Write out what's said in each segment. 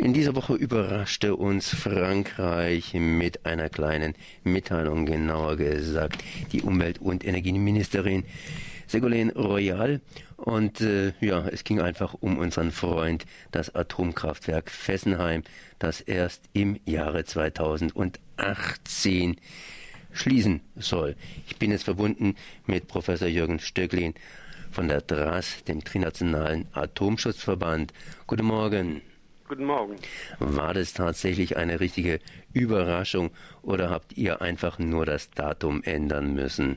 In dieser Woche überraschte uns Frankreich mit einer kleinen Mitteilung, genauer gesagt die Umwelt- und Energieministerin Ségolène Royal. Und äh, ja, es ging einfach um unseren Freund, das Atomkraftwerk Fessenheim, das erst im Jahre 2018 schließen soll. Ich bin jetzt verbunden mit Professor Jürgen Stöcklin von der DRAS, dem Trinationalen Atomschutzverband. Guten Morgen. Guten Morgen. War das tatsächlich eine richtige Überraschung oder habt ihr einfach nur das Datum ändern müssen?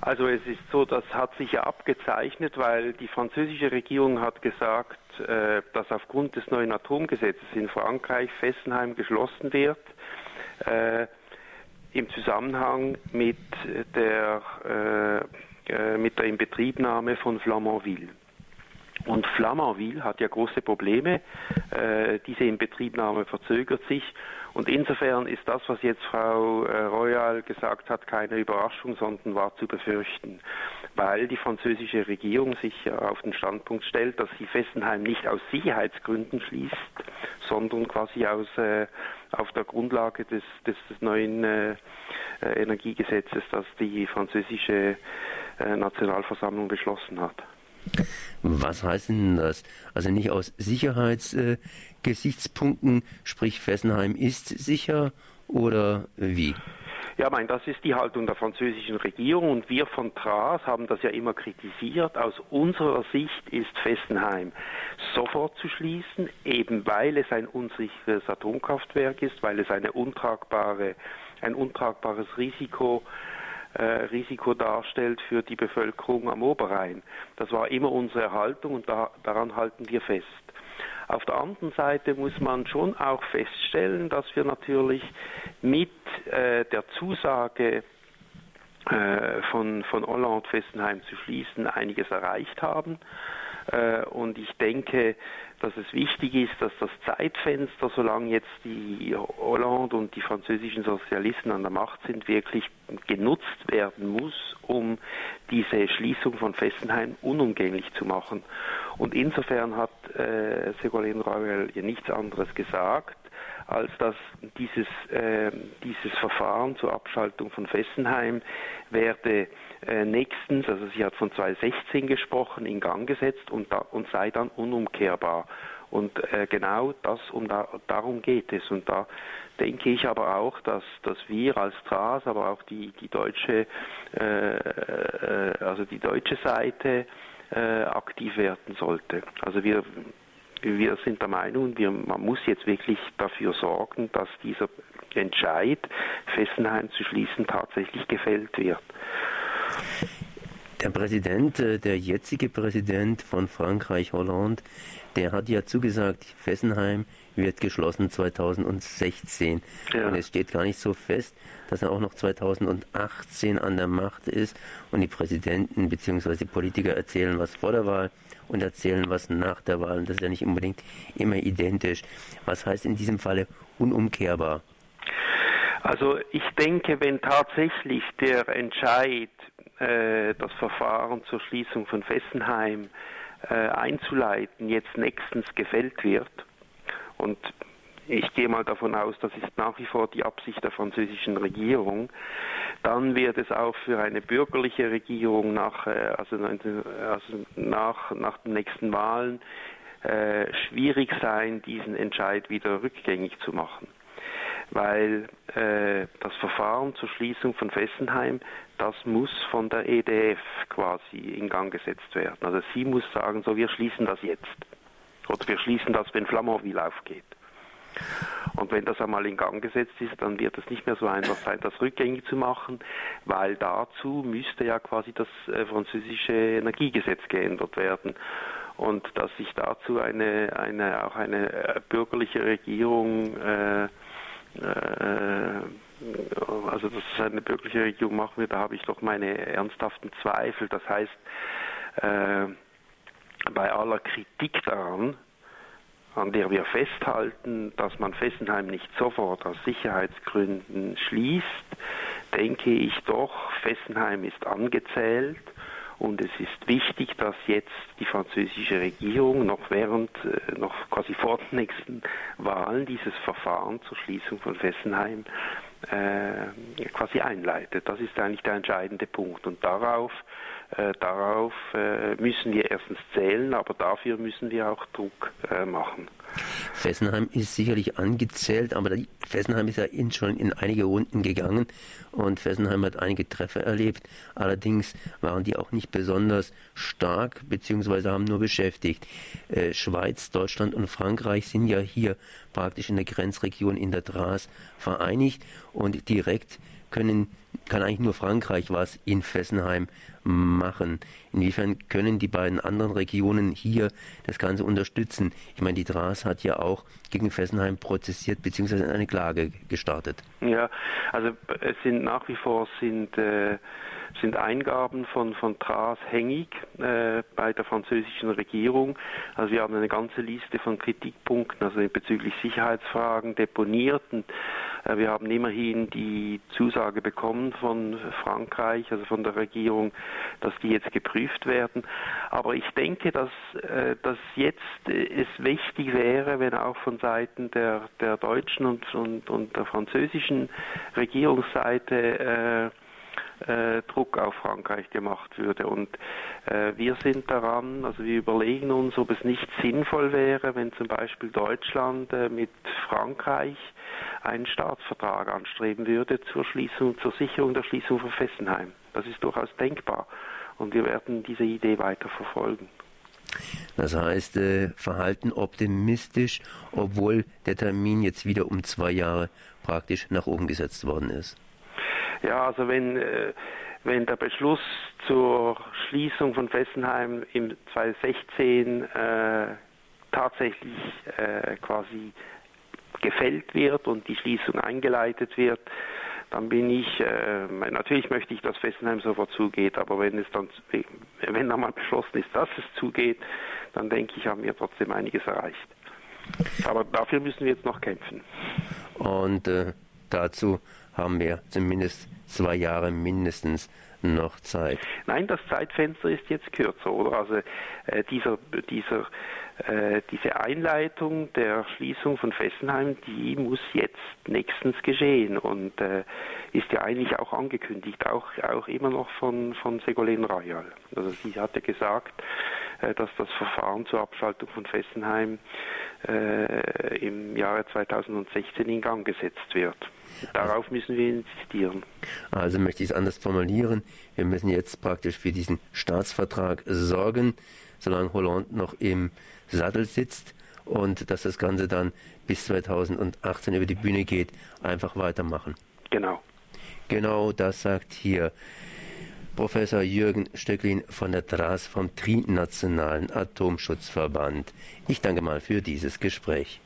Also es ist so, das hat sich ja abgezeichnet, weil die französische Regierung hat gesagt, äh, dass aufgrund des neuen Atomgesetzes in Frankreich Fessenheim geschlossen wird, äh, im Zusammenhang mit der, äh, mit der Inbetriebnahme von Flamanville. Und Flamanville hat ja große Probleme. Äh, diese Inbetriebnahme verzögert sich. Und insofern ist das, was jetzt Frau äh, Royal gesagt hat, keine Überraschung, sondern war zu befürchten, weil die französische Regierung sich ja auf den Standpunkt stellt, dass sie Fessenheim nicht aus Sicherheitsgründen schließt, sondern quasi aus, äh, auf der Grundlage des, des, des neuen äh, äh Energiegesetzes, das die französische äh, Nationalversammlung beschlossen hat. Was heißt denn das? Also nicht aus Sicherheitsgesichtspunkten, äh, sprich Fessenheim ist sicher oder wie? Ja, mein, das ist die Haltung der französischen Regierung und wir von TRAS haben das ja immer kritisiert. Aus unserer Sicht ist Fessenheim sofort zu schließen, eben weil es ein unsicheres Atomkraftwerk ist, weil es eine untragbare, ein untragbares Risiko äh, Risiko darstellt für die Bevölkerung am Oberrhein. Das war immer unsere Haltung und da, daran halten wir fest. Auf der anderen Seite muss man schon auch feststellen, dass wir natürlich mit äh, der Zusage äh, von, von Hollande Fessenheim zu schließen einiges erreicht haben. Äh, und ich denke, dass es wichtig ist, dass das Zeitfenster, solange jetzt die Hollande und die französischen Sozialisten an der Macht sind, wirklich genutzt werden muss, um diese Schließung von Fessenheim unumgänglich zu machen. Und insofern hat äh, Ségolène Royal ja nichts anderes gesagt, als dass dieses, äh, dieses Verfahren zur Abschaltung von Fessenheim werde äh, nächstens, also sie hat von 2016 gesprochen, in Gang gesetzt und, da, und sei dann unumkehrbar. Und äh, genau das um da, darum geht es. Und da denke ich aber auch, dass, dass wir als TRAS, aber auch die, die deutsche, äh, äh, also die deutsche Seite äh, aktiv werden sollte. Also wir wir sind der Meinung, wir, man muss jetzt wirklich dafür sorgen, dass dieser Entscheid, Fessenheim zu schließen, tatsächlich gefällt wird. Der Präsident, äh, der jetzige Präsident von Frankreich, Hollande, der hat ja zugesagt, Fessenheim wird geschlossen 2016. Ja. Und es steht gar nicht so fest, dass er auch noch 2018 an der Macht ist und die Präsidenten bzw. Politiker erzählen was vor der Wahl und erzählen was nach der Wahl. Und das ist ja nicht unbedingt immer identisch. Was heißt in diesem Falle unumkehrbar? Also ich denke, wenn tatsächlich der Entscheid äh, das Verfahren zur Schließung von Fessenheim äh, einzuleiten, jetzt nächstens gefällt wird. Und ich gehe mal davon aus, das ist nach wie vor die Absicht der französischen Regierung. Dann wird es auch für eine bürgerliche Regierung nach, äh, also, also nach, nach den nächsten Wahlen äh, schwierig sein, diesen Entscheid wieder rückgängig zu machen weil äh, das Verfahren zur Schließung von Fessenheim, das muss von der EDF quasi in Gang gesetzt werden. Also sie muss sagen, so wir schließen das jetzt. Oder wir schließen das, wenn Flamanville aufgeht. Und wenn das einmal in Gang gesetzt ist, dann wird es nicht mehr so einfach sein, das rückgängig zu machen, weil dazu müsste ja quasi das äh, französische Energiegesetz geändert werden. Und dass sich dazu eine, eine auch eine äh, bürgerliche Regierung äh, äh, also dass es eine bürgerliche Regierung machen wird, da habe ich doch meine ernsthaften Zweifel. Das heißt, äh, bei aller Kritik daran, an der wir festhalten, dass man Fessenheim nicht sofort aus Sicherheitsgründen schließt, denke ich doch, Fessenheim ist angezählt und es ist wichtig, dass jetzt die französische Regierung noch während, äh, noch quasi vor den nächsten Wahlen dieses Verfahren zur Schließung von Fessenheim äh, quasi einleitet. Das ist eigentlich der entscheidende Punkt. Und darauf, äh, darauf äh, müssen wir erstens zählen, aber dafür müssen wir auch Druck äh, machen. Fessenheim ist sicherlich angezählt, aber Fessenheim ist ja in, schon in einige Runden gegangen und Fessenheim hat einige Treffer erlebt. Allerdings waren die auch nicht besonders stark beziehungsweise haben nur beschäftigt. Schweiz, Deutschland und Frankreich sind ja hier praktisch in der Grenzregion in der Dras vereinigt und direkt können, kann eigentlich nur Frankreich was in Fessenheim machen. Inwiefern können die beiden anderen Regionen hier das Ganze unterstützen? Ich meine, die Dras hat ja auch gegen Fessenheim prozessiert bzw. eine Klage gestartet. Ja, also es sind nach wie vor sind äh, sind Eingaben von, von TRAS hängig äh, bei der französischen Regierung. Also wir haben eine ganze Liste von Kritikpunkten, also bezüglich Sicherheitsfragen deponiert. Und, äh, wir haben immerhin die Zusage bekommen von Frankreich, also von der Regierung, dass die jetzt geprüft werden. Aber ich denke, dass, äh, dass jetzt es wichtig wäre, wenn auch von Seiten der, der deutschen und, und, und der französischen Regierungsseite äh, Druck auf Frankreich gemacht würde. Und äh, wir sind daran, also wir überlegen uns, ob es nicht sinnvoll wäre, wenn zum Beispiel Deutschland äh, mit Frankreich einen Staatsvertrag anstreben würde zur Schließung, zur Sicherung der Schließung von Fessenheim. Das ist durchaus denkbar. Und wir werden diese Idee weiter verfolgen. Das heißt, äh, Verhalten optimistisch, obwohl der Termin jetzt wieder um zwei Jahre praktisch nach oben gesetzt worden ist. Ja, also wenn, äh, wenn der Beschluss zur Schließung von Fessenheim im 2016 äh, tatsächlich äh, quasi gefällt wird und die Schließung eingeleitet wird, dann bin ich, äh, natürlich möchte ich, dass Fessenheim sofort zugeht, aber wenn es dann, wenn dann mal beschlossen ist, dass es zugeht, dann denke ich, haben wir trotzdem einiges erreicht. Aber dafür müssen wir jetzt noch kämpfen. Und äh, dazu haben wir zumindest zwei Jahre mindestens noch Zeit. Nein, das Zeitfenster ist jetzt kürzer, oder? Also äh, dieser, dieser, äh, diese Einleitung der Schließung von Fessenheim, die muss jetzt nächstens geschehen und äh, ist ja eigentlich auch angekündigt, auch, auch immer noch von, von Ségolène Royal. Also sie hat ja gesagt, äh, dass das Verfahren zur Abschaltung von Fessenheim äh, im Jahre 2016 in Gang gesetzt wird. Darauf müssen wir insistieren. Also möchte ich es anders formulieren. Wir müssen jetzt praktisch für diesen Staatsvertrag sorgen, solange Hollande noch im Sattel sitzt und dass das Ganze dann bis 2018 über die Bühne geht, einfach weitermachen. Genau. Genau das sagt hier Professor Jürgen Stöcklin von der DRAS vom Trinationalen Atomschutzverband. Ich danke mal für dieses Gespräch.